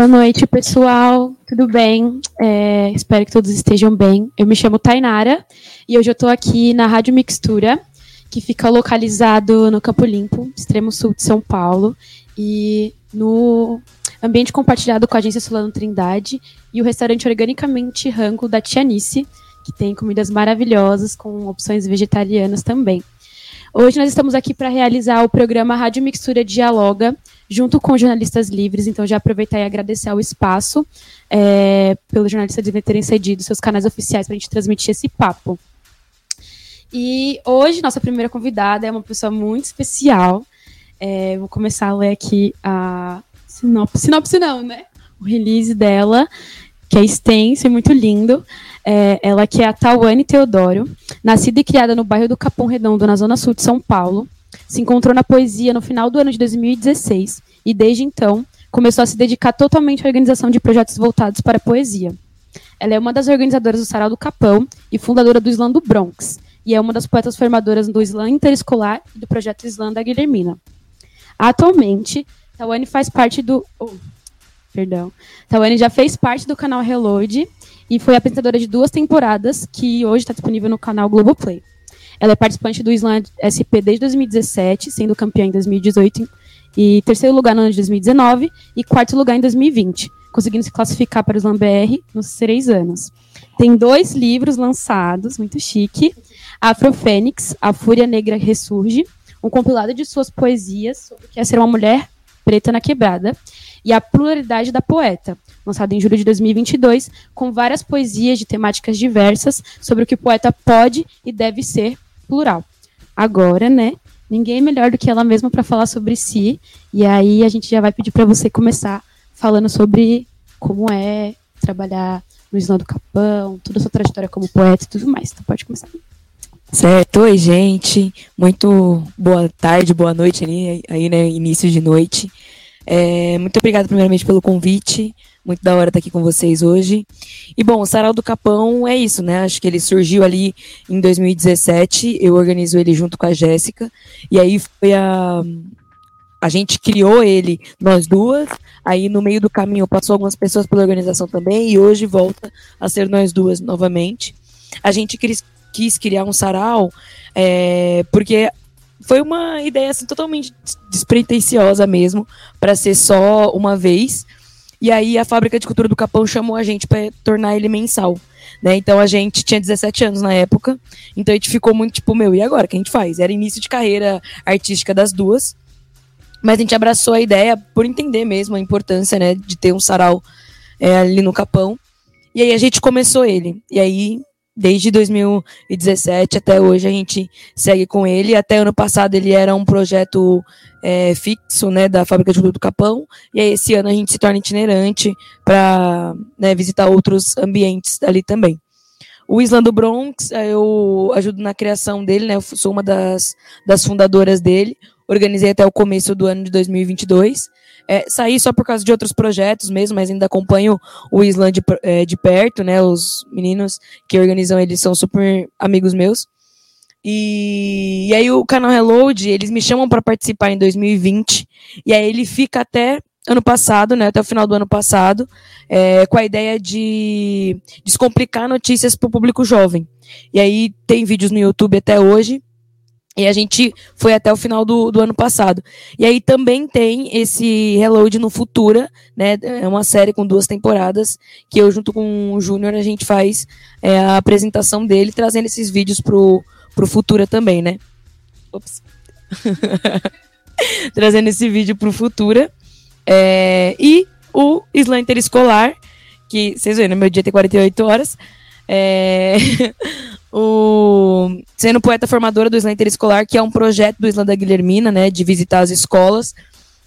Boa noite, pessoal. Tudo bem? É, espero que todos estejam bem. Eu me chamo Tainara e hoje eu estou aqui na Rádio Mixtura, que fica localizado no Campo Limpo, extremo sul de São Paulo, e no ambiente compartilhado com a agência Solano Trindade e o restaurante Organicamente Rango da Tianice, que tem comidas maravilhosas com opções vegetarianas também. Hoje nós estamos aqui para realizar o programa Rádio Mixtura Dialoga, junto com jornalistas livres, então já aproveitar e agradecer ao espaço é, pelos jornalistas livres terem cedido seus canais oficiais para a gente transmitir esse papo. E hoje, nossa primeira convidada é uma pessoa muito especial. É, vou começar a ler aqui a sinopse, sinopse não, né? O release dela, que é extenso e muito lindo. É, ela que é a Tawane Teodoro, nascida e criada no bairro do Capão Redondo, na zona sul de São Paulo se encontrou na poesia no final do ano de 2016 e, desde então, começou a se dedicar totalmente à organização de projetos voltados para a poesia. Ela é uma das organizadoras do Sarau do Capão e fundadora do Slam do Bronx, e é uma das poetas formadoras do Slam Interescolar e do projeto Slam da Guilhermina. Atualmente, Tawane faz parte do. Oh, perdão. Tawane já fez parte do canal Reload e foi apresentadora de duas temporadas, que hoje está disponível no canal Globoplay. Ela é participante do Slam SP desde 2017, sendo campeã em 2018 e terceiro lugar no ano de 2019 e quarto lugar em 2020, conseguindo se classificar para o Slam BR nos três anos. Tem dois livros lançados, muito chique, Afrofênix, A Fúria Negra Ressurge, um compilado de suas poesias sobre o que é ser uma mulher preta na quebrada, e A Pluralidade da Poeta, lançado em julho de 2022, com várias poesias de temáticas diversas sobre o que o poeta pode e deve ser plural. Agora, né? Ninguém é melhor do que ela mesma para falar sobre si. E aí a gente já vai pedir para você começar falando sobre como é trabalhar no Islã do Capão, toda a sua trajetória como poeta e tudo mais. Então pode começar. Certo, oi gente, muito boa tarde, boa noite ali, aí né, início de noite. É, muito obrigada primeiramente pelo convite, muito da hora estar aqui com vocês hoje. E bom, o Sarau do Capão é isso, né? Acho que ele surgiu ali em 2017. Eu organizo ele junto com a Jéssica. E aí foi a. A gente criou ele, nós duas. Aí no meio do caminho passou algumas pessoas pela organização também. E hoje volta a ser nós duas novamente. A gente quis, criar um sarau é, porque foi uma ideia assim, totalmente despretensiosa mesmo, para ser só uma vez. E aí a Fábrica de Cultura do Capão chamou a gente para tornar ele mensal. Né? Então a gente tinha 17 anos na época, então a gente ficou muito tipo, meu, e agora? O que a gente faz? Era início de carreira artística das duas, mas a gente abraçou a ideia por entender mesmo a importância né, de ter um sarau é, ali no Capão. E aí a gente começou ele. E aí desde 2017 até hoje a gente segue com ele. Até ano passado ele era um projeto é, fixo, né, da fábrica de produto do Capão. E aí esse ano a gente se torna itinerante para né, visitar outros ambientes ali também. O Island do Bronx, eu ajudo na criação dele, né? Eu sou uma das, das fundadoras dele. Organizei até o começo do ano de 2022. É, saí só por causa de outros projetos mesmo, mas ainda acompanho o Island de, é, de perto, né? Os meninos que organizam eles são super amigos meus. E, e aí o canal Reload, eles me chamam para participar em 2020, e aí ele fica até ano passado, né, até o final do ano passado, é, com a ideia de descomplicar notícias para o público jovem. E aí tem vídeos no YouTube até hoje, e a gente foi até o final do, do ano passado. E aí também tem esse Reload no Futura, né? É uma série com duas temporadas, que eu, junto com o Júnior, a gente faz é, a apresentação dele, trazendo esses vídeos pro, pro Futura também, né? Ops. trazendo esse vídeo pro Futura. É, e o Slam Escolar, que vocês viram, meu dia tem 48 horas. É, o, sendo poeta formadora do Slam Interescolar, que é um projeto do Slam da Guilhermina, né, de visitar as escolas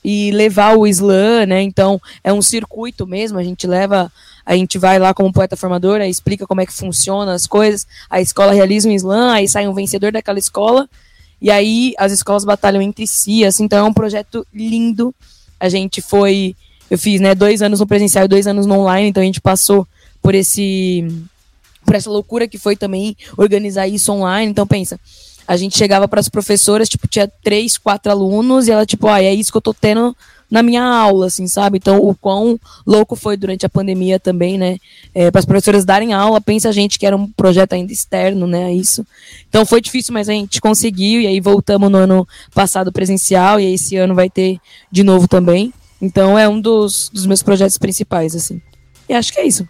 e levar o slam, né? Então é um circuito mesmo. A gente leva, a gente vai lá como poeta formadora, explica como é que funciona as coisas. A escola realiza um slam, aí sai um vencedor daquela escola e aí as escolas batalham entre si. Assim, então é um projeto lindo. A gente foi, eu fiz, né, dois anos no presencial e dois anos no online. Então a gente passou por esse por essa loucura que foi também organizar isso online. Então pensa, A gente chegava para as professoras, tipo, tinha três, quatro alunos, e ela, tipo, ah, é isso que eu tô tendo na minha aula, assim, sabe? Então, o quão louco foi durante a pandemia também, né? É, para as professoras darem aula, pensa a gente que era um projeto ainda externo, né? Isso. Então, foi difícil, mas a gente conseguiu, e aí voltamos no ano passado presencial, e esse ano vai ter de novo também. Então, é um dos, dos meus projetos principais, assim. E acho que é isso.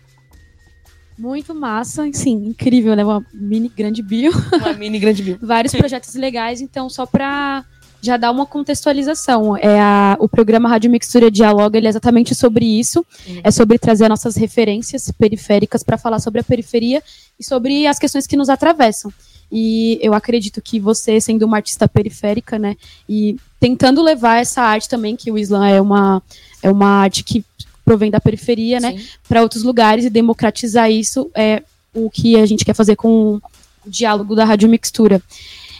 Muito massa, sim, incrível, né? Uma mini grande bio. Uma mini grande bio. Vários projetos legais, então, só para já dar uma contextualização. É a, o programa Rádio Mixtura Dialoga ele é exatamente sobre isso. Uhum. É sobre trazer nossas referências periféricas para falar sobre a periferia e sobre as questões que nos atravessam. E eu acredito que você, sendo uma artista periférica, né, e tentando levar essa arte também, que o Islã é uma, é uma arte que provém da periferia, né, para outros lugares e democratizar isso é o que a gente quer fazer com o diálogo da Rádio Mixtura.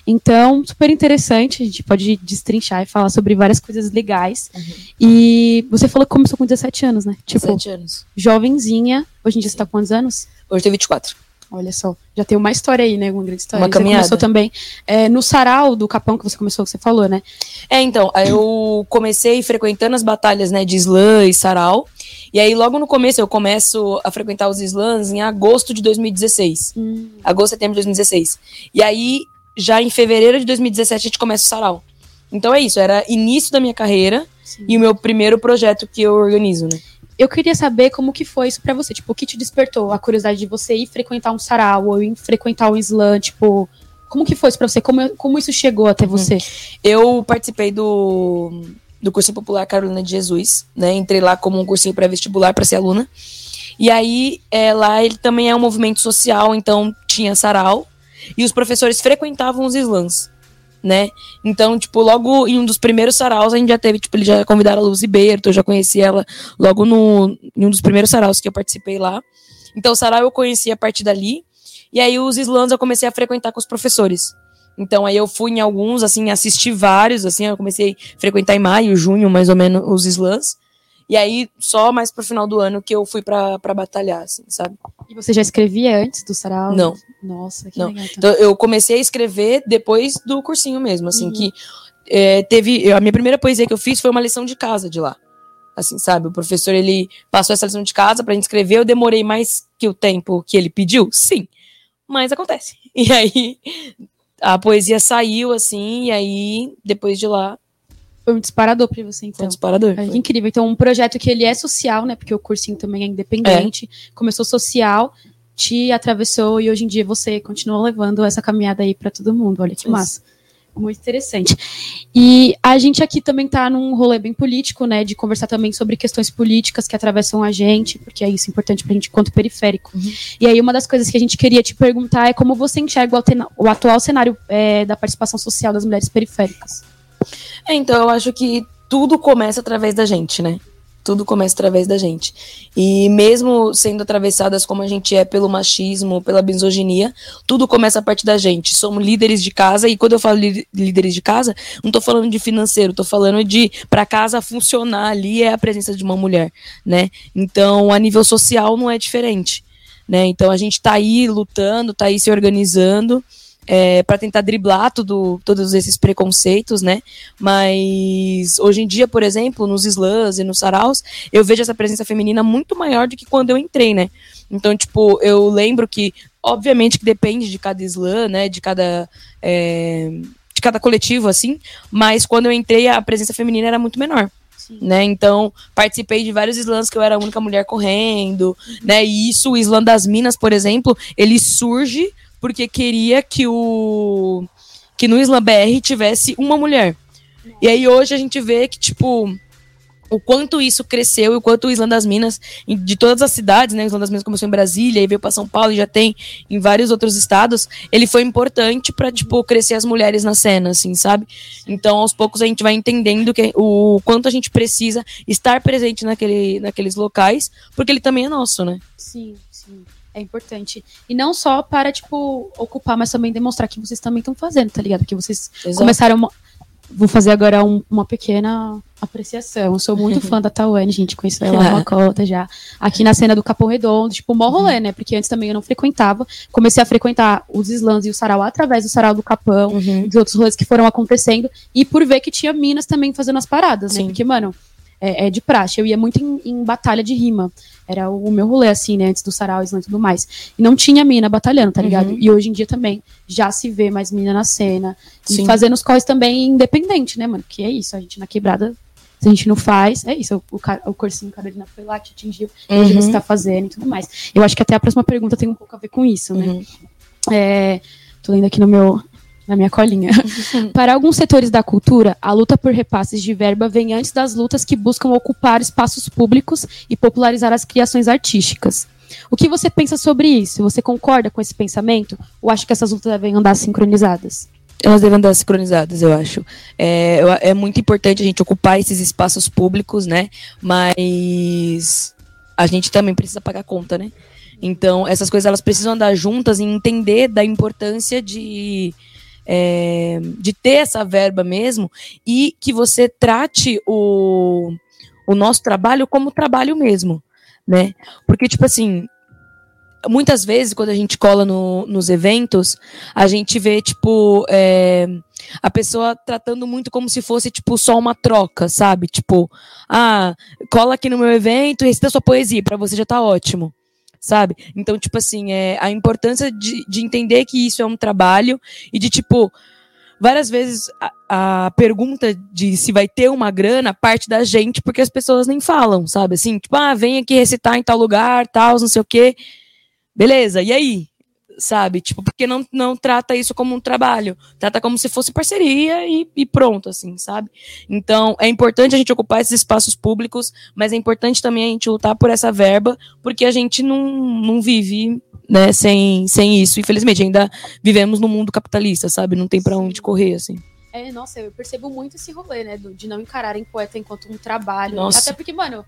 Então, super interessante, a gente pode destrinchar e falar sobre várias coisas legais. Uhum. E você falou que começou com 17 anos, né? Tipo, 17 anos. Jovenzinha. Hoje em dia você tá com quantos anos? Hoje tem 24. Olha só, já tem uma história aí, né? Uma grande história. Uma caminhada. Você começou também é, no sarau do Capão que você começou, que você falou, né? É, então, eu comecei frequentando as batalhas, né, de slam e sarau. E aí, logo no começo, eu começo a frequentar os slams em agosto de 2016. Hum. Agosto, setembro de 2016. E aí, já em fevereiro de 2017 a gente começa o sarau. Então é isso, era início da minha carreira Sim. e o meu primeiro projeto que eu organizo, né? Eu queria saber como que foi isso para você, tipo, o que te despertou a curiosidade de você ir frequentar um sarau ou ir frequentar um slam, tipo, como que foi isso pra você? Como, como isso chegou até uhum. você? Eu participei do, do cursinho popular Carolina de Jesus, né? Entrei lá como um cursinho pré-vestibular para ser aluna. E aí, é, lá ele também é um movimento social, então tinha sarau, e os professores frequentavam os slams, né? Então, tipo, logo em um dos primeiros saraus a gente já teve, tipo, eles já convidaram a Luzi Berto, eu já conheci ela logo no, em um dos primeiros saraus que eu participei lá. Então, o sarau eu conheci a partir dali, e aí os slams eu comecei a frequentar com os professores. Então aí eu fui em alguns, assim, assisti vários, assim, eu comecei a frequentar em maio, junho, mais ou menos, os slams. E aí, só mais pro final do ano que eu fui pra, pra batalhar, assim, sabe? E você já escrevia antes do sarau? Não. Nossa, que Não. legal. Então. então, eu comecei a escrever depois do cursinho mesmo, assim, uhum. que é, teve... A minha primeira poesia que eu fiz foi uma lição de casa de lá. Assim, sabe? O professor, ele passou essa lição de casa pra gente escrever, eu demorei mais que o tempo que ele pediu? Sim. Mas acontece. E aí, a poesia saiu, assim, e aí, depois de lá, foi um disparador para você, então. Foi um disparador. É incrível. Então, um projeto que ele é social, né? Porque o cursinho também é independente. É. Começou social, te atravessou e hoje em dia você continua levando essa caminhada aí para todo mundo. Olha que Isso. massa. Muito interessante. E a gente aqui também está num rolê bem político, né? De conversar também sobre questões políticas que atravessam a gente, porque é isso importante para a gente quanto periférico. Uhum. E aí, uma das coisas que a gente queria te perguntar é como você enxerga o, o atual cenário é, da participação social das mulheres periféricas. É, então eu acho que tudo começa através da gente, né? Tudo começa através da gente. E mesmo sendo atravessadas como a gente é pelo machismo, pela misoginia, tudo começa a partir da gente. Somos líderes de casa, e quando eu falo líderes de casa, não estou falando de financeiro, estou falando de para casa funcionar ali é a presença de uma mulher, né? Então, a nível social não é diferente, né? Então a gente está aí lutando, está aí se organizando é, para tentar driblar tudo, todos esses preconceitos, né? Mas hoje em dia, por exemplo, nos slams e nos saraus, eu vejo essa presença feminina muito maior do que quando eu entrei, né? Então, tipo, eu lembro que, obviamente, que depende de cada slam, né? De cada. É, de cada coletivo, assim, mas quando eu entrei, a presença feminina era muito menor. Né? Então, participei de vários slams que eu era a única mulher correndo, uhum. né? E isso, o slam das minas, por exemplo, ele surge porque queria que o que no Islam BR tivesse uma mulher. E aí hoje a gente vê que, tipo, o quanto isso cresceu e o quanto o Islã das Minas, de todas as cidades, né? O Islã das Minas começou em Brasília e veio para São Paulo e já tem em vários outros estados. Ele foi importante para tipo, crescer as mulheres na cena, assim, sabe? Então, aos poucos a gente vai entendendo que, o quanto a gente precisa estar presente naquele, naqueles locais, porque ele também é nosso, né? Sim, sim. É importante. E não só para, tipo, ocupar, mas também demonstrar que vocês também estão fazendo, tá ligado? Que vocês Exato. começaram vou fazer agora um, uma pequena apreciação. Eu sou muito fã da Tawane, gente, conheço ela uma cota já. Aqui na cena do Capão Redondo, tipo, mó rolê, né? Porque antes também eu não frequentava. Comecei a frequentar os slams e o sarau através do sarau do Capão, uhum. dos outros rolês que foram acontecendo. E por ver que tinha minas também fazendo as paradas, né? Sim. Porque, mano, é, é, de praxe. Eu ia muito em, em, batalha de rima. Era o, meu rolê, assim, né? Antes do sarau e tudo mais. E não tinha mina batalhando, tá ligado? Uhum. E hoje em dia também já se vê mais mina na cena. Sim. E fazendo os corres também independente, né, mano? Que é isso, a gente na quebrada se a gente não faz, é isso, o, o, o cursinho Carolina foi lá, te atingiu, uhum. hoje você está fazendo e tudo mais. Eu acho que até a próxima pergunta tem um pouco a ver com isso, né? Uhum. É, tô lendo aqui no meu, na minha colinha. Para alguns setores da cultura, a luta por repasses de verba vem antes das lutas que buscam ocupar espaços públicos e popularizar as criações artísticas. O que você pensa sobre isso? Você concorda com esse pensamento? Ou acha que essas lutas devem andar sincronizadas? Elas devem andar sincronizadas, eu acho. É, é muito importante a gente ocupar esses espaços públicos, né? Mas a gente também precisa pagar conta, né? Então, essas coisas elas precisam andar juntas e entender da importância de é, de ter essa verba mesmo e que você trate o, o nosso trabalho como trabalho mesmo, né? Porque, tipo assim, muitas vezes, quando a gente cola no, nos eventos, a gente vê, tipo, é, a pessoa tratando muito como se fosse, tipo, só uma troca, sabe? Tipo, ah, cola aqui no meu evento e recita sua poesia, para você já tá ótimo sabe? Então, tipo assim, é a importância de, de entender que isso é um trabalho e de, tipo, várias vezes a, a, pergunta de se vai ter uma grana parte da gente, porque as pessoas nem falam, sabe? Assim, tipo, ah, vem aqui recitar em tal lugar, tal, não sei o quê. Beleza, e aí? Sabe? Tipo, porque não, não trata isso como um trabalho, trata como se fosse parceria e, e, pronto, assim, sabe? Então, é importante a gente ocupar esses espaços públicos, mas é importante também a gente lutar por essa verba, porque a gente não, não vive, né, sem, sem isso. Infelizmente, ainda vivemos no mundo capitalista, sabe? Não tem para onde correr, assim. É, nossa, eu percebo muito esse rolê, né, de não encararem poeta enquanto um trabalho. Nossa. Até porque, mano,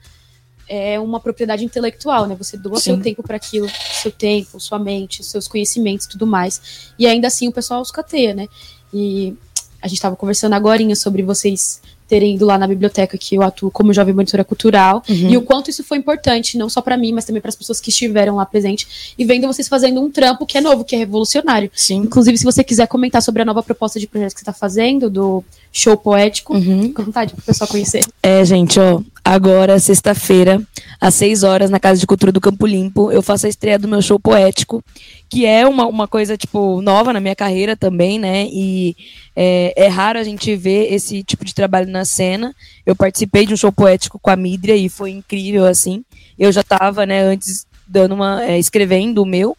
é uma propriedade intelectual, né? Você doa Sim. seu tempo para aquilo, seu tempo, sua mente, seus conhecimentos, tudo mais. E ainda assim o pessoal os cateia, né? E a gente estava conversando agora sobre vocês terem ido lá na biblioteca que eu atuo como jovem monitora cultural uhum. e o quanto isso foi importante, não só para mim, mas também para as pessoas que estiveram lá presentes e vendo vocês fazendo um trampo que é novo, que é revolucionário. Sim. Inclusive, se você quiser comentar sobre a nova proposta de projeto que você está fazendo, do show poético, uhum. fica à vontade para o pessoal conhecer. É, gente, ó, agora, sexta-feira, às 6 horas, na Casa de Cultura do Campo Limpo, eu faço a estreia do meu show poético, que é uma, uma coisa, tipo, nova na minha carreira também, né? E é, é raro a gente ver esse tipo de trabalho na cena. Eu participei de um show poético com a Midria e foi incrível, assim. Eu já estava, né, antes dando uma. É, escrevendo o meu.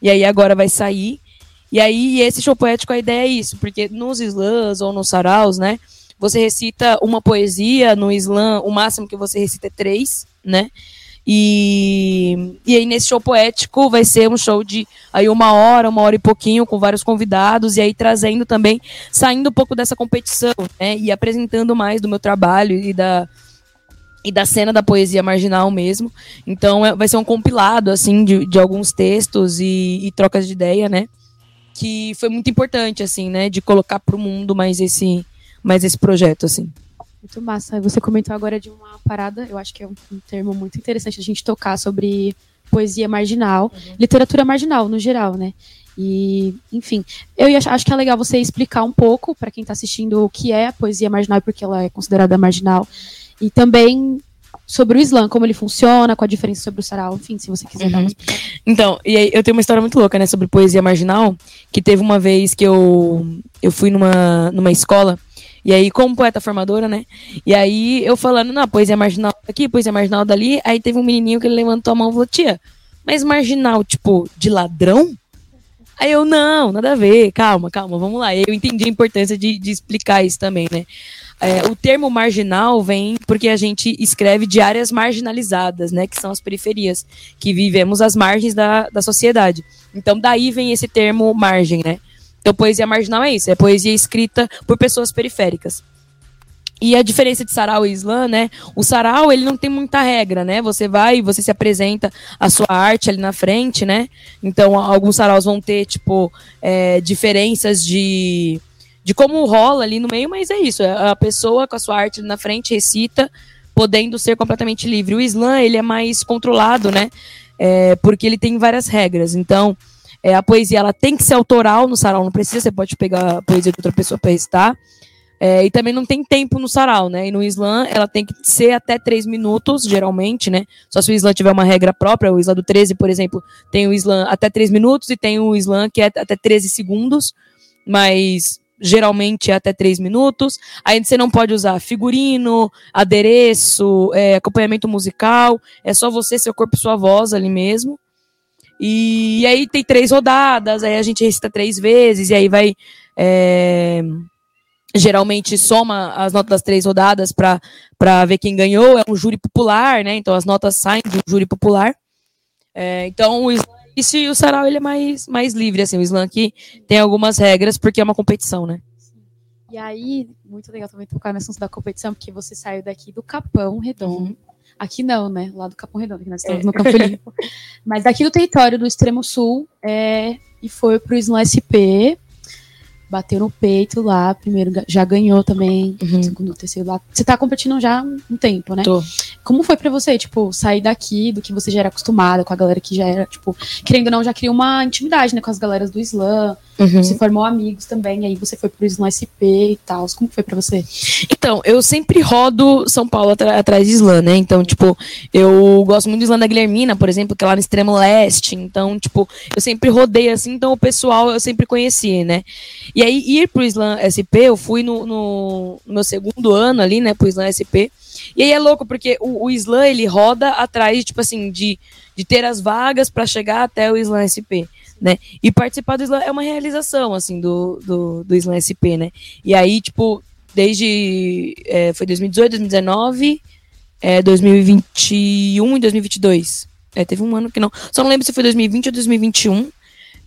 E aí agora vai sair. E aí, esse show poético, a ideia é isso, porque nos slams ou nos saraus, né? Você recita uma poesia, no slam, o máximo que você recita é três, né? E, e aí, nesse show poético, vai ser um show de aí uma hora, uma hora e pouquinho, com vários convidados, e aí trazendo também, saindo um pouco dessa competição, né? E apresentando mais do meu trabalho e da, e da cena da poesia marginal mesmo. Então, é, vai ser um compilado, assim, de, de alguns textos e, e trocas de ideia, né? Que foi muito importante, assim, né? De colocar para o mundo mais esse, mais esse projeto, assim. Muito massa. Você comentou agora de uma parada, eu acho que é um, um termo muito interessante a gente tocar sobre poesia marginal, uhum. literatura marginal no geral, né? E, enfim, eu acho que é legal você explicar um pouco para quem está assistindo o que é a poesia marginal e por que ela é considerada marginal. E também sobre o Islã, como ele funciona, qual a diferença sobre o sarau, enfim, se você quiser uhum. dar uma Então, e aí eu tenho uma história muito louca, né, sobre poesia marginal, que teve uma vez que eu, eu fui numa, numa escola e aí, como poeta formadora, né? E aí, eu falando, não, poesia marginal aqui, poesia marginal dali. Aí teve um menininho que ele levantou a mão e falou, tia, mas marginal, tipo, de ladrão? Aí eu, não, nada a ver, calma, calma, vamos lá. Eu entendi a importância de, de explicar isso também, né? É, o termo marginal vem porque a gente escreve de áreas marginalizadas, né? Que são as periferias, que vivemos às margens da, da sociedade. Então, daí vem esse termo margem, né? Então, poesia marginal é isso, é poesia escrita por pessoas periféricas. E a diferença de sarau e slam, né? O sarau, ele não tem muita regra, né? Você vai, você se apresenta a sua arte ali na frente, né? Então, alguns saraus vão ter, tipo, é, diferenças de, de como rola ali no meio, mas é isso. É a pessoa com a sua arte na frente recita, podendo ser completamente livre. O slam, ele é mais controlado, né? É, porque ele tem várias regras. Então, é, a poesia ela tem que ser autoral no sarau, não precisa, você pode pegar a poesia de outra pessoa para recitar. É, e também não tem tempo no sarau, né? E no slam ela tem que ser até três minutos, geralmente, né? Só se o slam tiver uma regra própria, o slam do 13, por exemplo, tem o slam até três minutos e tem o slam que é até 13 segundos, mas geralmente é até três minutos. Aí você não pode usar figurino, adereço, é, acompanhamento musical, é só você, seu corpo e sua voz ali mesmo. E, e aí tem três rodadas, aí a gente recita três vezes, e aí vai. É, geralmente soma as notas das três rodadas para ver quem ganhou. É um júri popular, né? Então as notas saem de um júri popular. É, então o slam e o sarau ele é mais, mais livre, assim. O slam aqui tem algumas regras porque é uma competição, né? E aí, muito legal também tocar no assunto da competição, porque você saiu daqui do Capão Redondo. Uhum. Aqui não, né? Lá do Capão Redondo, que nós estamos é. no Campo Limpo. Mas daqui do território do extremo sul é, e foi pro Slam SP bateu no peito lá, primeiro já ganhou também, uhum. segundo, terceiro lá. Você tá competindo já há um tempo, né? Tô. Como foi para você, tipo, sair daqui do que você já era acostumada, com a galera que já era, tipo, querendo ou não, já criou uma intimidade, né, com as galeras do slam, uhum. você formou amigos também, aí você foi pro slam SP e tal, como foi para você? Então, eu sempre rodo São Paulo atrás de slam, né, então, tipo, eu gosto muito do slam da Guilhermina, por exemplo, que é lá no extremo leste, então, tipo, eu sempre rodei assim, então o pessoal eu sempre conheci, né, e aí, ir pro Slam SP, eu fui no, no, no, meu segundo ano ali, né, pro Slam SP. E aí é louco, porque o, o Slam, ele roda atrás, tipo assim, de, de ter as vagas para chegar até o Slam SP, né? E participar do Slam é uma realização, assim, do, do, do Slam SP, né? E aí, tipo, desde, é, foi 2018, 2019, é, 2021 e 2022. É, teve um ano que não. Só não lembro se foi 2020 ou 2021.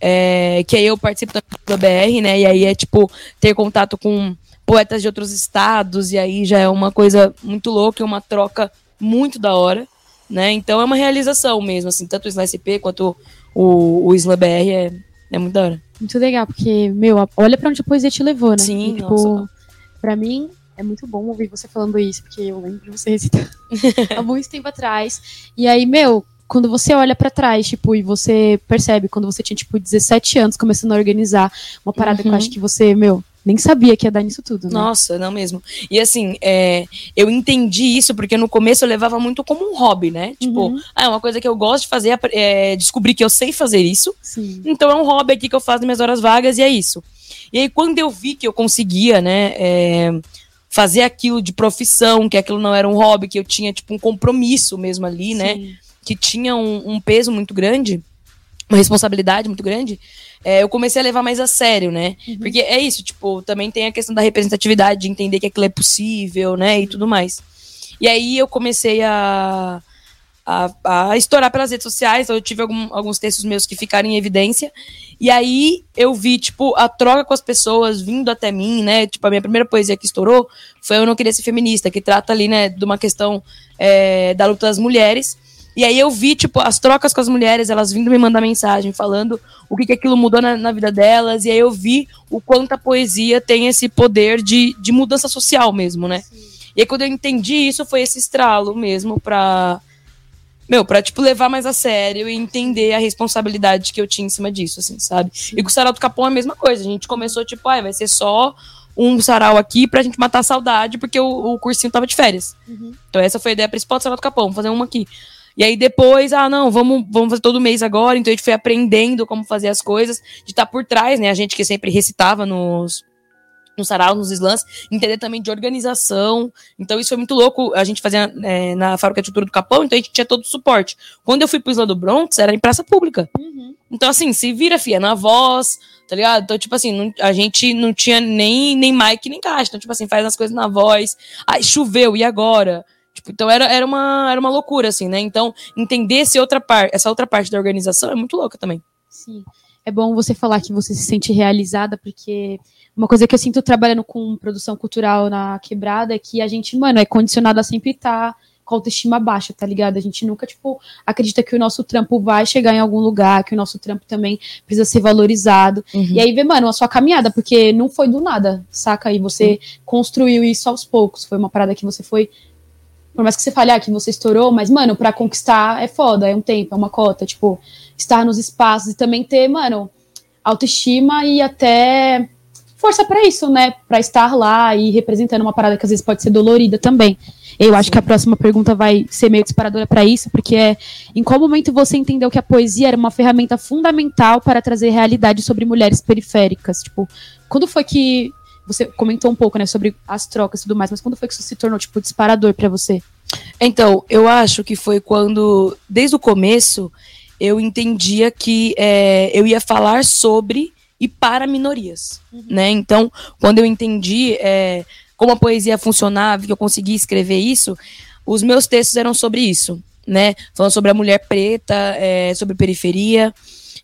É, que aí eu participo da BR, né? E aí é tipo ter contato com poetas de outros estados, e aí já é uma coisa muito louca, uma troca muito da hora, né? Então é uma realização mesmo, assim, tanto o Slam SP quanto o, o Slam BR é, é muito da hora. Muito legal, porque, meu, olha pra onde a poesia te levou, né? Sim, e, tipo, nossa. pra mim, é muito bom ouvir você falando isso, porque eu lembro de você recitar há muito tempo atrás. E aí, meu, quando você olha para trás, tipo, e você percebe quando você tinha, tipo, 17 anos começando a organizar uma parada uhum. que eu acho uhum. que você, meu, nem sabia que ia dar nisso tudo, né? Nossa, não mesmo. E assim, é, eu entendi isso porque no começo eu levava muito como um hobby, né? Tipo, uhum. ah, é uma coisa que eu gosto de fazer, é descobrir que eu sei fazer isso. Sim. Então é um hobby aqui que eu faço nas minhas horas vagas e é isso. E aí, quando eu vi que eu conseguia, né, é, fazer aquilo de profissão, que aquilo não era um hobby, que eu tinha, tipo, um compromisso mesmo ali, né? Sim. né? Que tinha um, um peso muito grande, uma responsabilidade muito grande, é, eu comecei a levar mais a sério, né? Uhum. Porque é isso, tipo, também tem a questão da representatividade, de entender que aquilo é possível, né? E tudo mais. E aí eu comecei a, a, a estourar pelas redes sociais, eu tive algum, alguns textos meus que ficaram em evidência. E aí eu vi, tipo, a troca com as pessoas vindo até mim, né? Tipo, a minha primeira poesia que estourou foi Eu Não Queria Ser Feminista, que trata ali, né, de uma questão é, da luta das mulheres. E aí eu vi, tipo, as trocas com as mulheres, elas vindo me mandar mensagem, falando o que, que aquilo mudou na, na vida delas. E aí eu vi o quanto a poesia tem esse poder de, de mudança social mesmo, né? Sim. E aí quando eu entendi isso, foi esse estralo mesmo pra... Meu, pra, tipo, levar mais a sério e entender a responsabilidade que eu tinha em cima disso, assim, sabe? Sim. E com o Sarau do Capão é a mesma coisa. A gente começou, tipo, ah, vai ser só um sarau aqui pra gente matar a saudade, porque o, o cursinho tava de férias. Uhum. Então essa foi a ideia principal do Sarau do Capão, fazer uma aqui. E aí depois, ah, não, vamos, vamos fazer todo mês agora. Então a gente foi aprendendo como fazer as coisas, de estar tá por trás, né? A gente que sempre recitava nos, nos sarau, nos slams, entender também de organização. Então isso foi muito louco. A gente fazia é, na Fábrica de Cultura do Capão, então a gente tinha todo o suporte. Quando eu fui pro Islã do Bronx, era em praça pública. Uhum. Então, assim, se vira, fia, na voz, tá ligado? Então, tipo assim, não, a gente não tinha nem, nem mic, nem caixa. Então, tipo assim, faz as coisas na voz. Aí choveu, e agora? Tipo, então era, era, uma, era uma loucura, assim, né? Então, entender esse outra par essa outra parte da organização é muito louca também. Sim. É bom você falar que você se sente realizada, porque uma coisa que eu sinto trabalhando com produção cultural na quebrada é que a gente, mano, é condicionado a sempre estar tá com autoestima baixa, tá ligado? A gente nunca, tipo, acredita que o nosso trampo vai chegar em algum lugar, que o nosso trampo também precisa ser valorizado. Uhum. E aí vê, mano, a sua caminhada, porque não foi do nada, saca? E você uhum. construiu isso aos poucos. Foi uma parada que você foi. Por mais que você fale, ah, que você estourou, mas, mano, pra conquistar é foda, é um tempo, é uma cota, tipo, estar nos espaços e também ter, mano, autoestima e até força para isso, né? Para estar lá e representando uma parada que às vezes pode ser dolorida também. Eu acho que a próxima pergunta vai ser meio disparadora para isso, porque é em qual momento você entendeu que a poesia era uma ferramenta fundamental para trazer realidade sobre mulheres periféricas? Tipo, quando foi que você comentou um pouco, né, sobre as trocas e tudo mais, mas quando foi que isso se tornou tipo disparador para você? Então, eu acho que foi quando, desde o começo, eu entendia que é, eu ia falar sobre e para minorias, uhum. né? Então, quando eu entendi é, como a poesia funcionava, que eu consegui escrever isso, os meus textos eram sobre isso, né? Falando sobre a mulher preta, é, sobre periferia.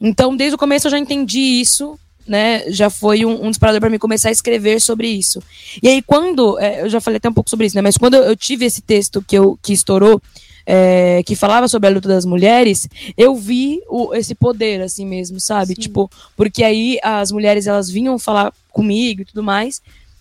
Então, desde o começo eu já entendi isso, né? Já foi um, um disparador para mim começar a escrever sobre isso. E aí, quando. É, eu já falei até um pouco sobre isso, né? Mas quando eu, tive esse texto que, eu, que estourou, é, que falava sobre a luta das mulheres, eu vi o, esse poder, assim mesmo, sabe? Sim. Tipo, porque aí as mulheres elas vinham falar comigo e tudo mais.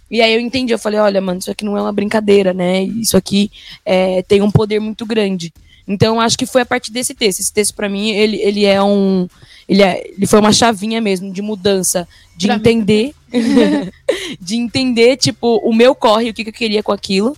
E aí eu entendi, eu falei, olha, mano, isso aqui não é uma brincadeira, né? Isso aqui é, tem um poder muito grande. Então, acho que foi a partir desse texto. Esse texto, para mim, ele, ele é um. Ele, é, ele foi uma chavinha mesmo de mudança, de pra entender. de entender, tipo, o meu corre, o que, que eu queria com aquilo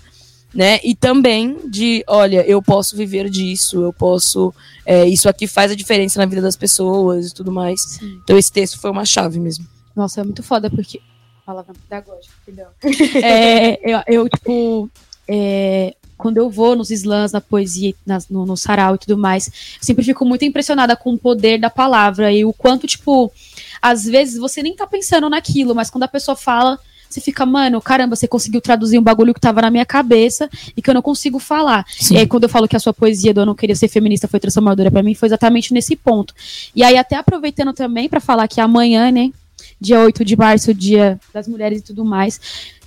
né? E também de, olha, eu posso viver disso, eu posso. É, isso aqui faz a diferença na vida das pessoas e tudo mais. Sim. Então esse texto foi uma chave mesmo. Nossa, é muito foda, porque. Palavra pedagógica, perdão. é, eu, eu, tipo. É, quando eu vou nos slams, na poesia, na, no, no sarau e tudo mais, eu sempre fico muito impressionada com o poder da palavra e o quanto, tipo, às vezes você nem tá pensando naquilo, mas quando a pessoa fala, você fica, mano, caramba, você conseguiu traduzir um bagulho que tava na minha cabeça e que eu não consigo falar. Sim. E aí, quando eu falo que a sua poesia do Eu Não Queria Ser Feminista foi transformadora para mim, foi exatamente nesse ponto. E aí, até aproveitando também para falar que amanhã, né, dia 8 de março, dia das mulheres e tudo mais,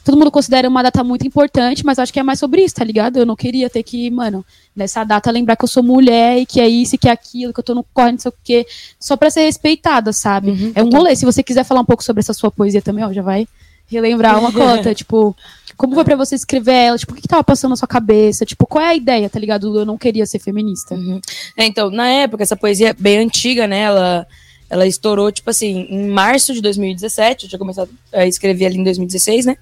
todo mundo considera uma data muito importante, mas acho que é mais sobre isso, tá ligado? Eu não queria ter que, mano, nessa data lembrar que eu sou mulher e que é isso e que é aquilo, que eu tô no corre, não sei o quê, só pra ser respeitada, sabe? Uhum, é um rolê. Se você quiser falar um pouco sobre essa sua poesia também, ó, já vai relembrar uma cota, tipo, como foi para você escrever ela? Tipo, o que, que tava passando na sua cabeça? Tipo, qual é a ideia, tá ligado? Eu não queria ser feminista. Uhum. É, então, na época, essa poesia é bem antiga, né? Ela, ela estourou, tipo assim, em março de 2017. Eu tinha começado a escrever ali em 2016, né?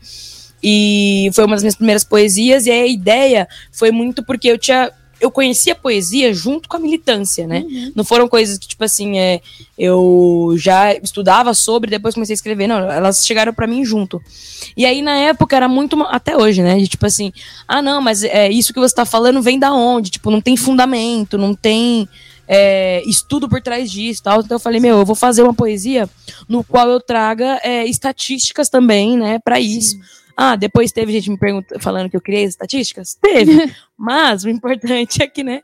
E foi uma das minhas primeiras poesias. E a ideia foi muito porque eu tinha eu conheci a poesia junto com a militância, né? Uhum. Não foram coisas que, tipo assim, é, eu já estudava sobre, depois comecei a escrever. Não, elas chegaram para mim junto. E aí, na época, era muito. Até hoje, né? De tipo assim, ah, não, mas é, isso que você tá falando vem da onde? Tipo, não tem fundamento, não tem. É, estudo por trás disso tal. Então eu falei, meu, eu vou fazer uma poesia no qual eu traga é, estatísticas também, né, para isso. Sim. Ah, depois teve gente me perguntando, falando que eu criei as estatísticas? Teve. Mas o importante é que, né?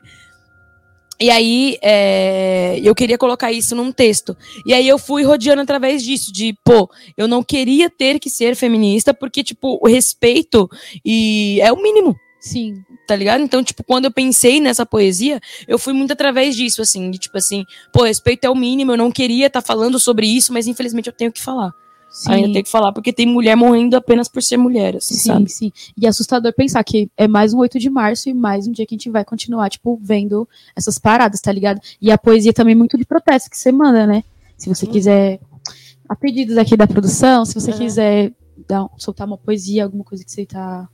E aí, é, eu queria colocar isso num texto. E aí eu fui rodeando através disso, de, pô, eu não queria ter que ser feminista, porque, tipo, o respeito e é o mínimo. Sim. Tá ligado? Então, tipo, quando eu pensei nessa poesia, eu fui muito através disso, assim, de tipo assim, pô, respeito é o mínimo, eu não queria estar tá falando sobre isso, mas infelizmente eu tenho que falar. Sim. Ainda tem que falar, porque tem mulher morrendo apenas por ser mulher, assim, sim, sabe? Sim, E é assustador pensar que é mais um 8 de março e mais um dia que a gente vai continuar, tipo, vendo essas paradas, tá ligado? E a poesia também muito de protesto que você manda, né? Se você quiser. A pedidos aqui da produção, se você é. quiser dar, soltar uma poesia, alguma coisa que você tá.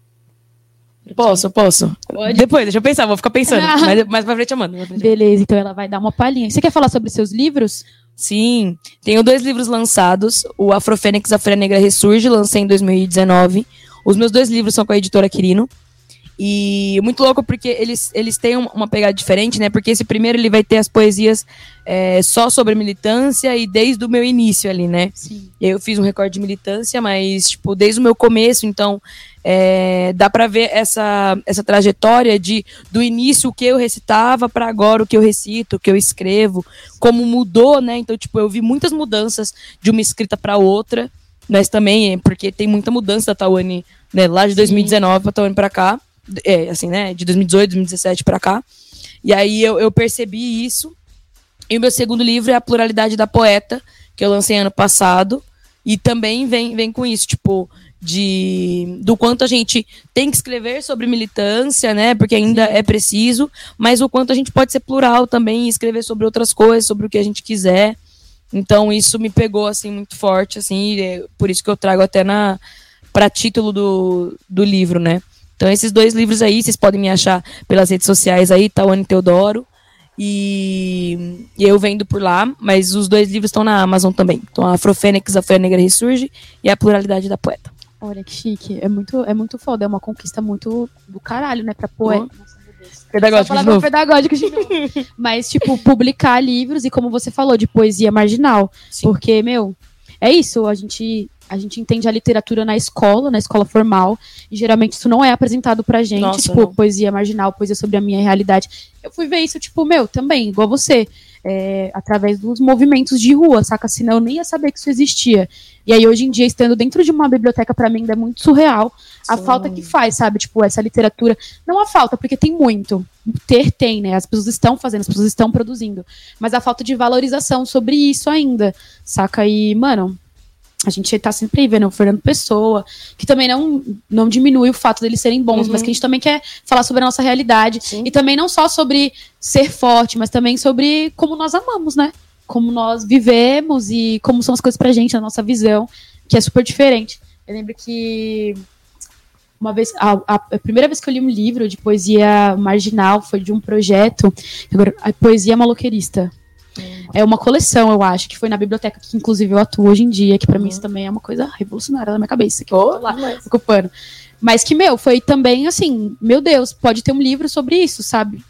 Posso, posso. Pode? Depois, deixa eu pensar, vou ficar pensando. mas mais pra frente eu mando. Beleza, então ela vai dar uma palhinha. Você quer falar sobre seus livros? Sim, tenho dois livros lançados. O Afrofênix, A Feira Negra Ressurge, lancei em 2019. Os meus dois livros são com a editora Quirino. E muito louco porque eles, eles têm uma pegada diferente, né? Porque esse primeiro ele vai ter as poesias é, só sobre militância e desde o meu início ali, né? Sim. Eu fiz um recorde de militância, mas, tipo, desde o meu começo, então é, dá para ver essa, essa trajetória de do início o que eu recitava para agora o que eu recito, o que eu escrevo, como mudou, né? Então, tipo, eu vi muitas mudanças de uma escrita para outra, mas também é porque tem muita mudança da Tawane, né? Lá de 2019 para Tawane para cá. É, assim, né? De 2018, 2017 para cá. E aí eu, eu percebi isso. E o meu segundo livro é A Pluralidade da Poeta, que eu lancei ano passado. E também vem, vem com isso, tipo, de do quanto a gente tem que escrever sobre militância, né? Porque ainda é preciso, mas o quanto a gente pode ser plural também e escrever sobre outras coisas, sobre o que a gente quiser. Então isso me pegou assim muito forte, assim, é por isso que eu trago até na para título do, do livro, né? Então esses dois livros aí, vocês podem me achar pelas redes sociais aí, Tawane Teodoro. E, e, eu vendo por lá, mas os dois livros estão na Amazon também. Então, a Afrofênix, a Folha Negra Ressurge e a Pluralidade da Poeta. Olha que chique. É muito, é muito foda. É uma conquista muito do caralho, né? Pra poeta. Pedagógico de novo. pedagógico de novo. Mas, tipo, publicar livros e, como você falou, de poesia marginal. Sim. Porque, meu, é isso. A gente a gente entende a literatura na escola, na escola formal, e geralmente isso não é apresentado pra gente, Nossa, tipo, não. poesia marginal, poesia sobre a minha realidade. Eu fui ver isso, tipo, meu, também, igual você, é, através dos movimentos de rua, saca? Senão eu nem ia saber que isso existia. E aí, hoje em dia, estando dentro de uma biblioteca, para mim, ainda é muito surreal a Sim. falta que faz, sabe? Tipo, essa literatura. Não a falta, porque tem muito. Ter tem, né? As pessoas estão fazendo, as pessoas estão produzindo. Mas a falta de valorização sobre isso ainda, saca? E, mano, a gente está sempre vendo o Fernando Pessoa, que também não, não diminui o fato deles serem bons, uhum. mas que a gente também quer falar sobre a nossa realidade. Sim. E também não só sobre ser forte, mas também sobre como nós amamos, né? Como nós vivemos e como são as coisas pra gente, a nossa visão, que é super diferente. Eu lembro que uma vez, a, a, a, primeira vez que eu li um livro de poesia marginal foi de um projeto, agora, a poesia maloqueirista. É uma coleção, eu acho, que foi na biblioteca que, inclusive, eu atuo hoje em dia, que para uhum. mim isso também é uma coisa revolucionária na minha cabeça, que oh, eu tô lá mas... ocupando. Mas que, meu, foi também assim, meu Deus, pode ter um livro sobre isso, sabe?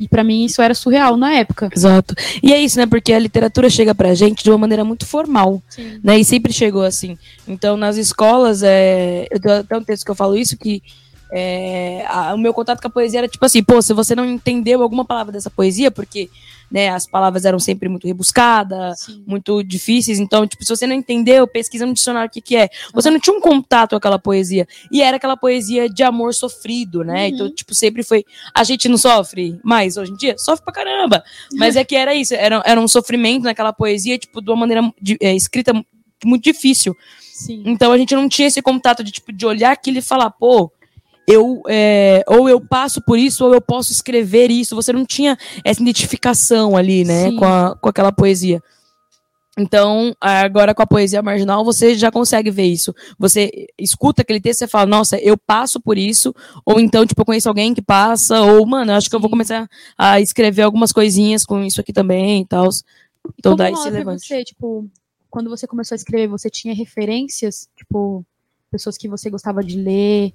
E para mim isso era surreal na época. Exato. E é isso, né? Porque a literatura chega pra gente de uma maneira muito formal, Sim. né? E sempre chegou assim. Então, nas escolas, é... eu tenho até um texto que eu falo isso, que é... o meu contato com a poesia era tipo assim, pô, se você não entendeu alguma palavra dessa poesia, porque né? As palavras eram sempre muito rebuscadas, Sim. muito difíceis. Então, tipo, se você não entendeu, pesquisa no dicionário o que, que é. Você não tinha um contato com aquela poesia. E era aquela poesia de amor sofrido, né? Uhum. Então, tipo, sempre foi. A gente não sofre mais hoje em dia? Sofre pra caramba. Mas é que era isso. Era, era um sofrimento naquela poesia, tipo, de uma maneira de, é, escrita muito difícil. Sim. Então a gente não tinha esse contato de, tipo, de olhar aquilo e falar, pô, eu é, ou eu passo por isso ou eu posso escrever isso. Você não tinha essa identificação ali, né, com, a, com aquela poesia. Então, agora com a poesia marginal, você já consegue ver isso. Você escuta aquele texto e fala, nossa, eu passo por isso, ou então, tipo, eu conheço alguém que passa, ou, mano, acho Sim. que eu vou começar a escrever algumas coisinhas com isso aqui também e tal. Então dá esse levante. Você, tipo, quando você começou a escrever, você tinha referências, tipo, pessoas que você gostava de ler,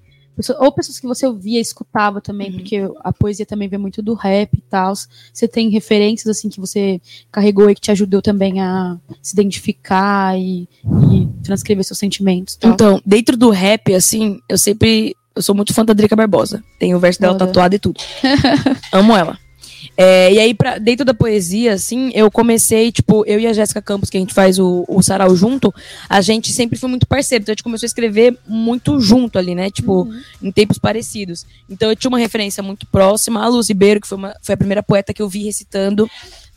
ou pessoas que você ouvia, escutava também, uhum. porque a poesia também vem muito do rap e tal. Você tem referências assim que você carregou e que te ajudou também a se identificar e, e transcrever seus sentimentos. Tal. Então, dentro do rap, assim, eu sempre. Eu sou muito fã da Drica Barbosa. Tem o verso dela tatuado e tudo. Amo ela. É, e aí, pra, dentro da poesia, assim, eu comecei, tipo, eu e a Jéssica Campos, que a gente faz o, o sarau junto, a gente sempre foi muito parceiro. Então a gente começou a escrever muito junto ali, né? Tipo, uhum. em tempos parecidos. Então eu tinha uma referência muito próxima. A Luz Ribeiro, que foi, uma, foi a primeira poeta que eu vi recitando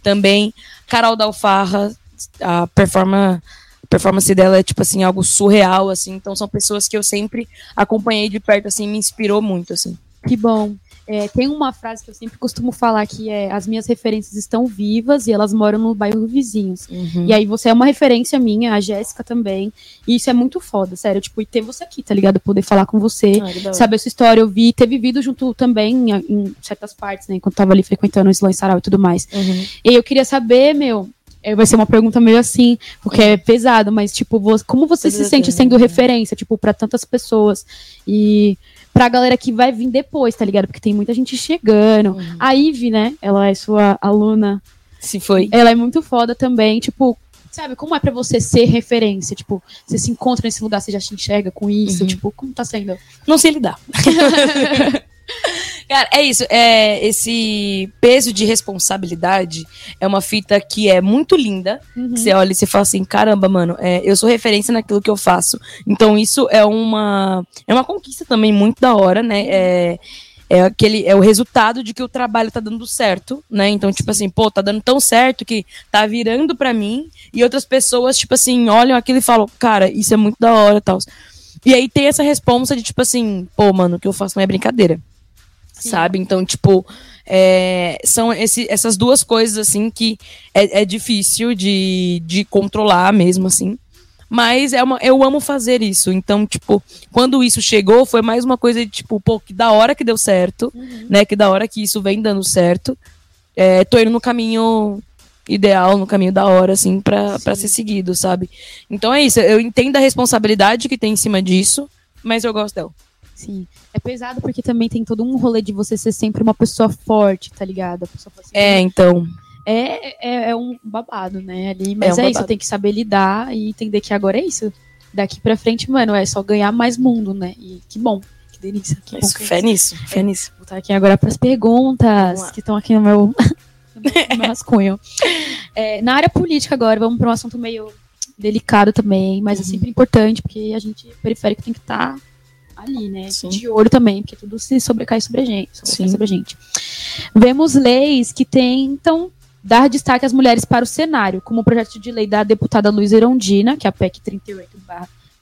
também. Carol da Alfarra, a performance performance dela é tipo assim algo surreal assim então são pessoas que eu sempre acompanhei de perto assim me inspirou muito assim que bom é, tem uma frase que eu sempre costumo falar que é as minhas referências estão vivas e elas moram no bairro vizinhos. Uhum. E aí você é uma referência minha, a Jéssica também. E isso é muito foda, sério. Tipo, e ter você aqui, tá ligado? Poder falar com você, ah, saber sua história. Eu vi, ter vivido junto também em, certas partes, né? Enquanto tava ali frequentando o Islã Sarau e tudo mais. Uhum. E eu queria saber, meu, é, vai ser uma pergunta meio assim, porque é pesado, mas tipo, como você se sente sendo referência, tipo, para tantas pessoas? E pra galera que vai vir depois, tá ligado? Porque tem muita gente chegando. Uhum. A Ive, né? Ela é sua aluna. Se foi. Ela é muito foda também. Tipo, sabe, como é para você ser referência? Tipo, você se encontra nesse lugar, você já se enxerga com isso? Uhum. Tipo, como tá sendo? Não sei lidar. Cara, é isso. É, esse peso de responsabilidade é uma fita que é muito linda. Uhum. Você olha e você fala assim, caramba, mano, é, eu sou referência naquilo que eu faço. Então isso é uma é uma conquista também muito da hora, né? É, é aquele é o resultado de que o trabalho tá dando certo, né? Então tipo assim, pô, tá dando tão certo que tá virando pra mim e outras pessoas tipo assim olham aquilo e falam, cara, isso é muito da hora, tal. E aí tem essa responsa de tipo assim, pô, mano, o que eu faço não é brincadeira Sim. sabe? Então, tipo, é, são esse, essas duas coisas, assim, que é, é difícil de, de controlar mesmo, assim. Mas é uma, eu amo fazer isso. Então, tipo, quando isso chegou, foi mais uma coisa de, tipo, pô, que da hora que deu certo, né? Que da hora que isso vem dando certo. É, tô indo no caminho ideal, no caminho da hora, assim, pra, ser seguido, sabe? Então é isso. Eu entendo a responsabilidade que tem em cima disso, mas eu gosto dela. Sim. É pesado porque também tem todo um rolê de você ser sempre uma pessoa forte, tá ligado? A pessoa fala assim, É, então. é, é, é um babado, né? Ali, mas É é, um isso, babado. tem que saber lidar e entender que agora é isso. Daqui pra frente, mano, é só ganhar mais mundo, né? E que bom, que delícia. Que bom Mas que fé nisso, fé nisso. Vou estar aqui agora para as Vamos perguntas que estão aqui no meu, no meu, rascunho. É, na área política agora, vamos para um assunto meio delicado também, mas é Uhum. sempre importante, porque a gente periférico tem que estar ali, né? Sim. De olho também, porque tudo se sobrecai sobre a gente. sobre a gente. Vemos leis que tentam dar destaque às mulheres para o cenário, como o projeto de lei da deputada Luiz Erondina, que é a PEC 38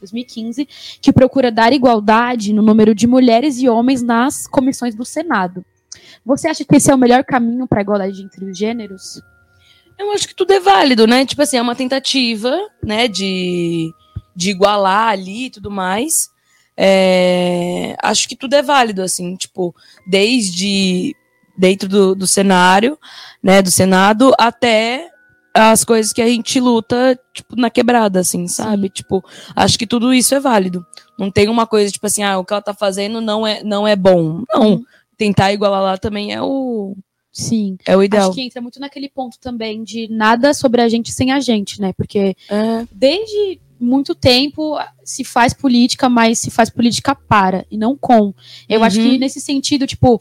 2015, que procura dar igualdade no número de mulheres e homens nas comissões do Senado. Você acha que esse é o melhor caminho para a igualdade entre os gêneros? Eu acho que tudo é válido, né? Tipo assim, é uma tentativa, né, de, de igualar ali e tudo mais. É, acho que tudo é válido, assim, tipo, desde dentro do, do cenário, né, do Senado, até as coisas que a gente luta, tipo, na quebrada, assim, sabe? Tipo, acho que tudo isso é válido. Não tem uma coisa, tipo assim, ah, o que ela tá fazendo não é, não é bom. Não, tentar igualar lá também é o, Sim. é o ideal. Acho que entra muito naquele ponto também de nada sobre a gente sem a gente, né? Porque É, desde muito tempo se faz política, mas se faz política para e não com. Eu acho Uhum. que nesse sentido, tipo,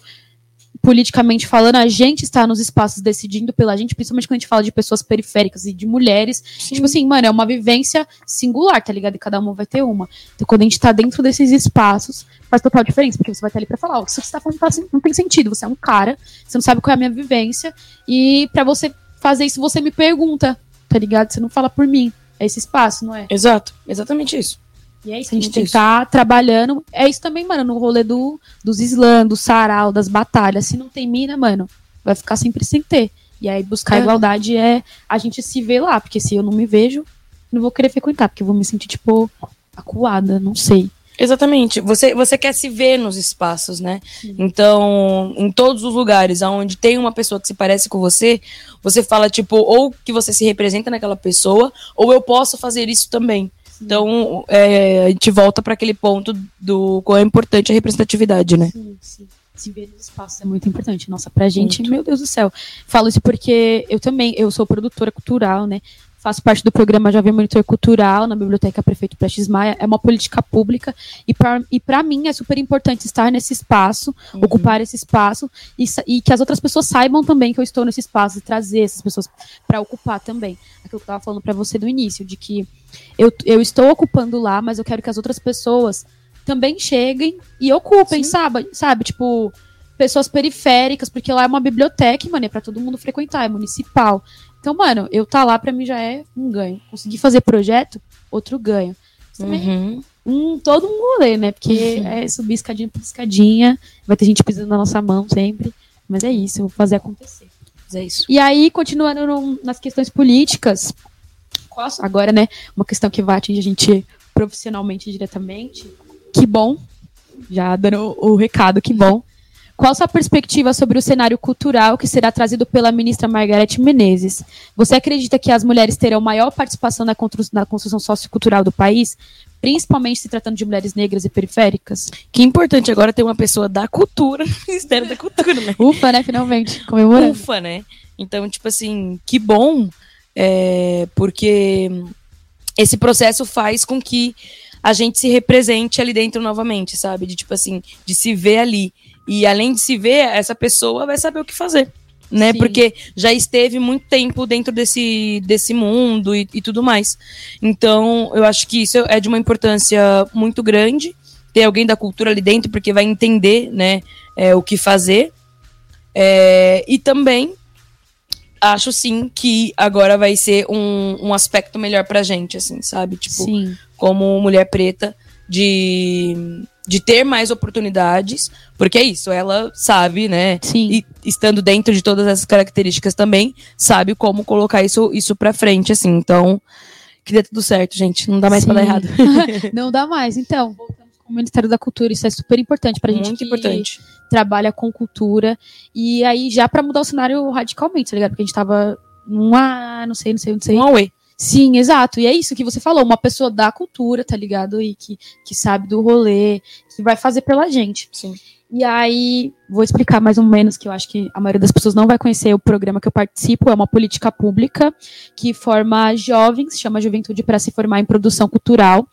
politicamente falando, a gente está nos espaços decidindo pela gente, principalmente quando a gente fala de pessoas periféricas e de mulheres. sim. Tipo assim, mano, é uma vivência singular, tá ligado? E cada uma vai ter uma. Então, quando a gente tá dentro desses espaços, faz total diferença, porque você vai estar ali pra falar, ó, o que você tá falando tá assim, não tem sentido. Você é um cara, você não sabe qual é a minha vivência, e pra você fazer isso, você me pergunta, tá ligado? Você não fala por mim. É esse espaço, não é? Exato, exatamente isso. E é isso, a gente tem que estar trabalhando. É isso também, mano, no rolê do, dos slams, do sarau, das batalhas. Se não tem mina, mano, vai ficar sempre sem ter. E aí buscar É. igualdade é a gente se ver lá, porque se eu não me vejo, não vou querer frequentar, porque eu vou me sentir, tipo, acuada, não sei. Exatamente. Você, você quer se ver nos espaços, né? Então, em todos os lugares onde tem uma pessoa que se parece com você, você fala, tipo, ou que você se representa naquela pessoa, ou eu posso fazer isso também. Então, é, a gente volta para aquele ponto do quão é importante a representatividade, né? Sim, sim. Se ver nos espaços é muito importante. Nossa, pra gente, Muito. meu Deus do céu. Falo isso porque eu também, eu sou produtora cultural, né? Faço parte do programa Jovem Monitor Cultural na Biblioteca Prefeito Prestes Maia. É uma política pública e e para mim é super importante estar nesse espaço, ocupar esse espaço e, e que as outras pessoas saibam também que eu estou nesse espaço e trazer essas pessoas para ocupar também. Aquilo que eu tava falando para você do início, de que eu, eu estou ocupando lá, mas eu quero que as outras pessoas também cheguem e ocupem, Sim. sabe? Sabe, tipo, pessoas periféricas, porque lá é uma biblioteca, mano, é pra todo mundo frequentar, é municipal. Então, mano, eu tá lá pra mim já é um ganho. Conseguir fazer projeto, outro ganho. Também Uhum. um, todo um rolê, né? Porque é subir escadinha por escadinha, vai ter gente pisando na nossa mão sempre. Mas é isso, eu vou fazer acontecer. Mas é isso. E aí, continuando no- nas questões políticas, agora, né, uma questão que vai atingir a gente profissionalmente diretamente. Que bom, já dando o, o recado, que bom. Qual a sua perspectiva sobre o cenário cultural que será trazido pela ministra Margarete Menezes? Você acredita que as mulheres terão maior participação na, constru- na construção sociocultural do país, principalmente se tratando de mulheres negras e periféricas? Que importante agora ter uma pessoa da cultura, Ministério da Cultura, né? Ufa, né, finalmente, comemorando. Ufa, né? Então, tipo assim, que bom, é, porque esse processo faz com que a gente se represente ali dentro novamente, sabe? De tipo assim, de se ver ali. E além de se ver, essa pessoa vai saber o que fazer. Né? Sim. Porque já esteve muito tempo dentro desse, desse mundo e, e tudo mais. Então, eu acho que isso é de uma importância muito grande ter alguém da cultura ali dentro, porque vai entender né, é, o que fazer. É, e também acho sim que agora vai ser um, um aspecto melhor pra gente, assim, sabe? Tipo, Sim. como mulher preta, de, de ter mais oportunidades, porque é isso, ela sabe, né? Sim. E estando dentro de todas essas características também, sabe como colocar isso, isso pra frente, assim. Então, que dê tudo certo, gente. Não dá mais pra dar Sim. errado. Não dá mais. Então, voltamos com o Ministério da Cultura. Isso é super importante pra gente Muito importante. trabalha com cultura. E aí, já pra mudar o cenário radicalmente, tá ligado? Porque a gente tava num, ah, não sei, não sei, não sei. Um away. Sim, exato. E é isso que você falou, uma pessoa da cultura, tá ligado? E que, que sabe do rolê, que vai fazer pela gente. Sim. E aí, vou explicar mais ou menos, que eu acho que a maioria das pessoas não vai conhecer o programa que eu participo. É uma política pública que forma jovens, chama Juventude para se formar em produção cultural.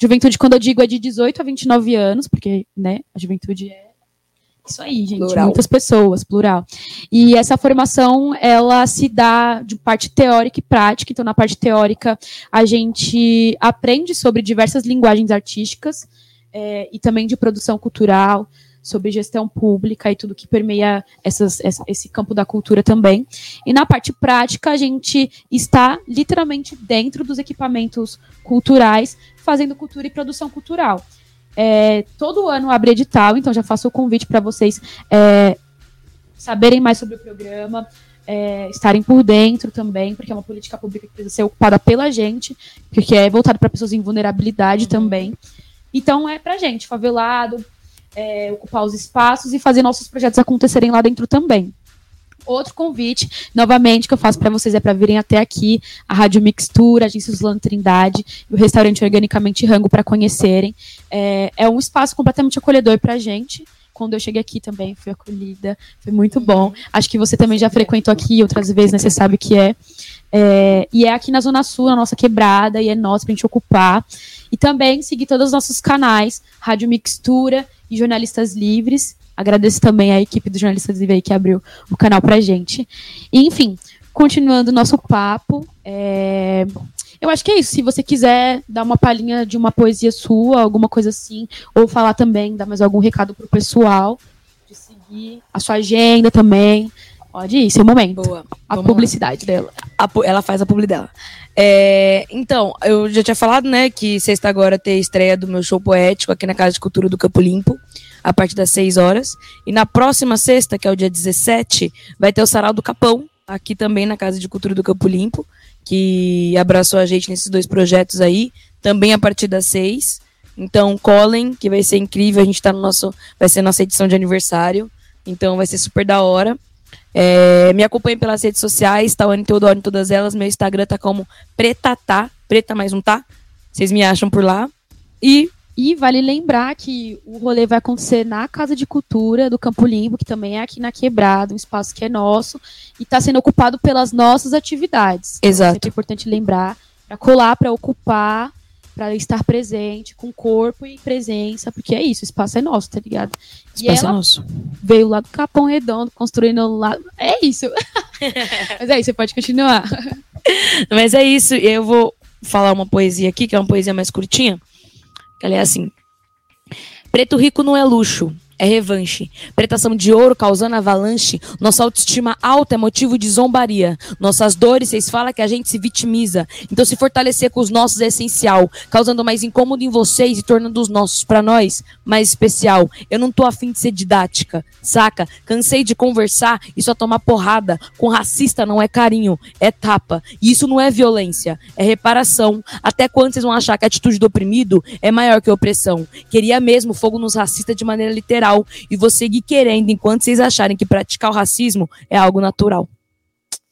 Juventude, quando eu digo, é de 18 a 29 anos, porque, né, a juventude é isso aí, gente. Plural. Muitas pessoas, plural. E essa formação, ela se dá de parte teórica e prática. Então, na parte teórica, a gente aprende sobre diversas linguagens artísticas eh, e também de produção cultural, sobre gestão pública e tudo que permeia essas- essa- esse campo da cultura também. E na parte prática, a gente está literalmente dentro dos equipamentos culturais, fazendo cultura e produção cultural. É, todo ano abre edital, então já faço o convite para vocês é, saberem mais sobre o programa, é, estarem por dentro também, porque é uma política pública que precisa ser ocupada pela gente, porque é voltado para pessoas em vulnerabilidade também. Então é pra gente, favelado, é, ocupar os espaços e fazer nossos projetos acontecerem lá dentro também. Outro convite, novamente, que eu faço para vocês é para virem até aqui, a Rádio Mixtura, a Agência Zulano Trindade e o restaurante Organicamente Rango para conhecerem. É, é um espaço completamente acolhedor para gente. Quando eu cheguei aqui também fui acolhida, foi muito bom. Acho que você também já frequentou aqui outras vezes, né? Você sabe que é. É, e é aqui na Zona Sul, na nossa quebrada, e é nosso pra gente ocupar. E também seguir todos os nossos canais, Rádio Mixtura e Jornalistas Livres. Agradeço também a equipe do Jornalistas Livres aí que abriu o canal pra gente. E, enfim, continuando o nosso papo, é, eu acho que é isso. Se você quiser dar uma palhinha de uma poesia sua, alguma coisa assim, ou falar também, dar mais algum recado pro pessoal, de seguir a sua agenda também, pode ir, seu momento. Boa. A Vamos lá. publicidade dela. a ela faz a publi dela. É, então, eu já tinha falado, né, que sexta agora tem a estreia do meu show poético aqui na Casa de Cultura do Campo Limpo, a partir das 6 horas. E na próxima sexta, que é o dia 17, vai ter o Sarau do Capão, aqui também na Casa de Cultura do Campo Limpo, que abraçou a gente nesses dois projetos aí, também a partir das 6. Então, colhem, que vai ser incrível. A gente tá no nosso. Vai ser nossa edição de aniversário. Então vai ser super da hora. É, me acompanhe pelas redes sociais, Tawane Teodoro em todas elas. Meu Instagram tá como pretatá, preta mais um tá. Vocês me acham por lá. E E vale lembrar que o rolê vai acontecer na Casa de Cultura do Campo Limpo, que também é aqui na Quebrada, um espaço que é nosso, e está sendo ocupado pelas nossas atividades. Então, Exato. É sempre importante lembrar para colar, para ocupar, para estar presente, com corpo e presença, porque é isso, o espaço é nosso, tá ligado? E espaço é nosso. veio lá do Capão Redondo, construindo lá. É isso. Mas é isso, você pode continuar. Mas é isso. Eu vou falar uma poesia aqui, que é uma poesia mais curtinha. Ela é assim. Preto rico não é luxo, é revanche. Pretação de ouro causando avalanche. Nossa autoestima alta é motivo de zombaria. Nossas dores, vocês falam que a gente se vitimiza. Então se fortalecer com os nossos é essencial. Causando mais incômodo em vocês e tornando os nossos, pra nós, mais especial. Eu não tô afim de ser didática, saca? Cansei de conversar e só tomar porrada. Com racista não é carinho, é tapa. E isso não é violência, é reparação. Até quando vocês vão achar que a atitude do oprimido é maior que a opressão? Queria mesmo fogo nos racistas de maneira literal e vou seguir querendo enquanto vocês acharem que praticar o racismo é algo natural.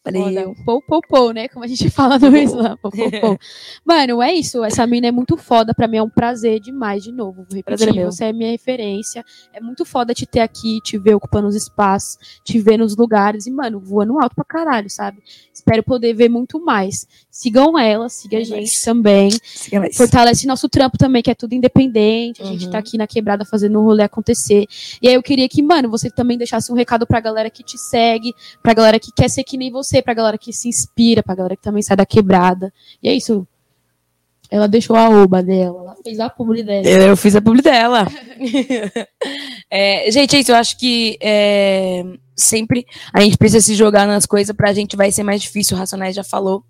Valeu. Pou, pou, pou, né? Como a gente fala no Islã. Pou, pou, pou. Mano, é isso. Essa mina é muito foda. Pra mim é um prazer demais, de novo. Vou repetir. Prazer é Você é minha referência. É muito foda te ter aqui, te ver ocupando os espaços, te ver nos lugares. E, mano, voando alto pra caralho, sabe? Espero poder ver muito mais. Sigam ela, siga a gente também. Fortalece nosso trampo também, que é tudo independente. A gente uhum. tá aqui na quebrada fazendo o rolê acontecer. E aí eu queria que, mano, você também deixasse um recado pra galera que te segue, pra galera que quer ser que nem você você, pra galera que se inspira, pra galera que também sai da quebrada. E é isso. Ela deixou a oba dela, ela fez a publi dela. Eu fiz a publi dela. é, gente, é isso. Eu acho que é, sempre a gente precisa se jogar nas coisas, pra gente vai ser mais difícil. O Racionais já falou.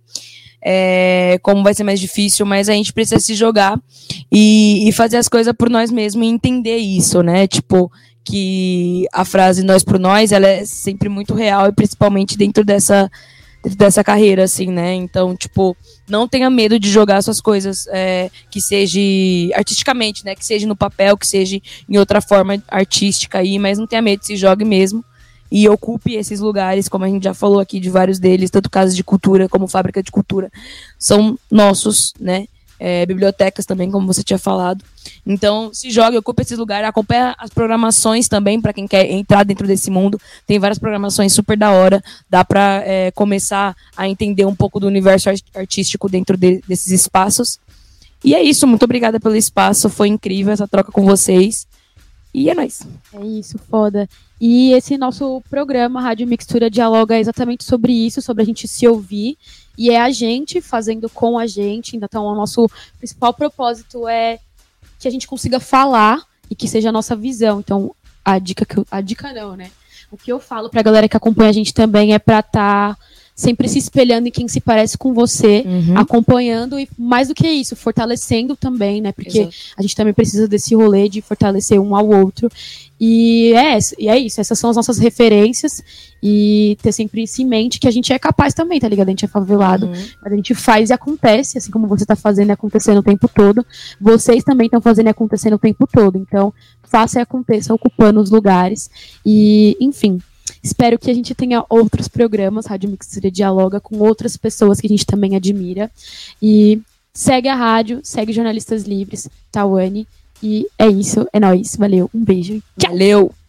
É, como vai ser mais difícil, mas a gente precisa se jogar e, e fazer as coisas por nós mesmos e entender isso, né? Tipo, que a frase nós por nós, ela é sempre muito real e principalmente dentro dessa dessa carreira, assim, né? Então, tipo, não tenha medo de jogar suas coisas, é, que seja artisticamente, né? Que seja no papel, que seja em outra forma artística aí, mas não tenha medo, se jogue mesmo e ocupe esses lugares, como a gente já falou aqui de vários deles, tanto casas de cultura como fábrica de cultura, são nossos, né? É, bibliotecas também, como você tinha falado. Então, se joga, ocupa esses lugares, acompanha as programações também, para quem quer entrar dentro desse mundo. Tem várias programações super da hora, dá para é, começar a entender um pouco do universo artístico dentro de, desses espaços. E é isso, muito obrigada pelo espaço, foi incrível essa troca com vocês. E é nóis. É isso, foda. E esse nosso programa, Rádio Mixtura, dialoga exatamente sobre isso, sobre a gente se ouvir e é a gente fazendo com a gente. Então, o nosso principal propósito é que a gente consiga falar e que seja a nossa visão. Então, a dica que eu, a dica não, né? O que eu falo pra galera que acompanha a gente também é pra estar tá sempre se espelhando em quem se parece com você, uhum. acompanhando e mais do que isso, fortalecendo também, né? Porque Exato. a gente também precisa desse rolê de fortalecer um ao outro. E é, e é isso, essas são as nossas referências e ter sempre isso em mente que a gente é capaz também, tá ligado? A gente é favelado, uhum. mas a gente faz e acontece, assim como você tá fazendo e acontecendo o tempo todo. Vocês também estão fazendo e acontecendo o tempo todo. Então, faça e aconteça ocupando os lugares. E, enfim, Espero que a gente tenha outros programas, Rádio Mixtura Dialoga, com outras pessoas que a gente também admira. E segue a rádio, segue Jornalistas Livres, Tawane. E é isso, é nóis. Valeu, um beijo. Tchau. Valeu!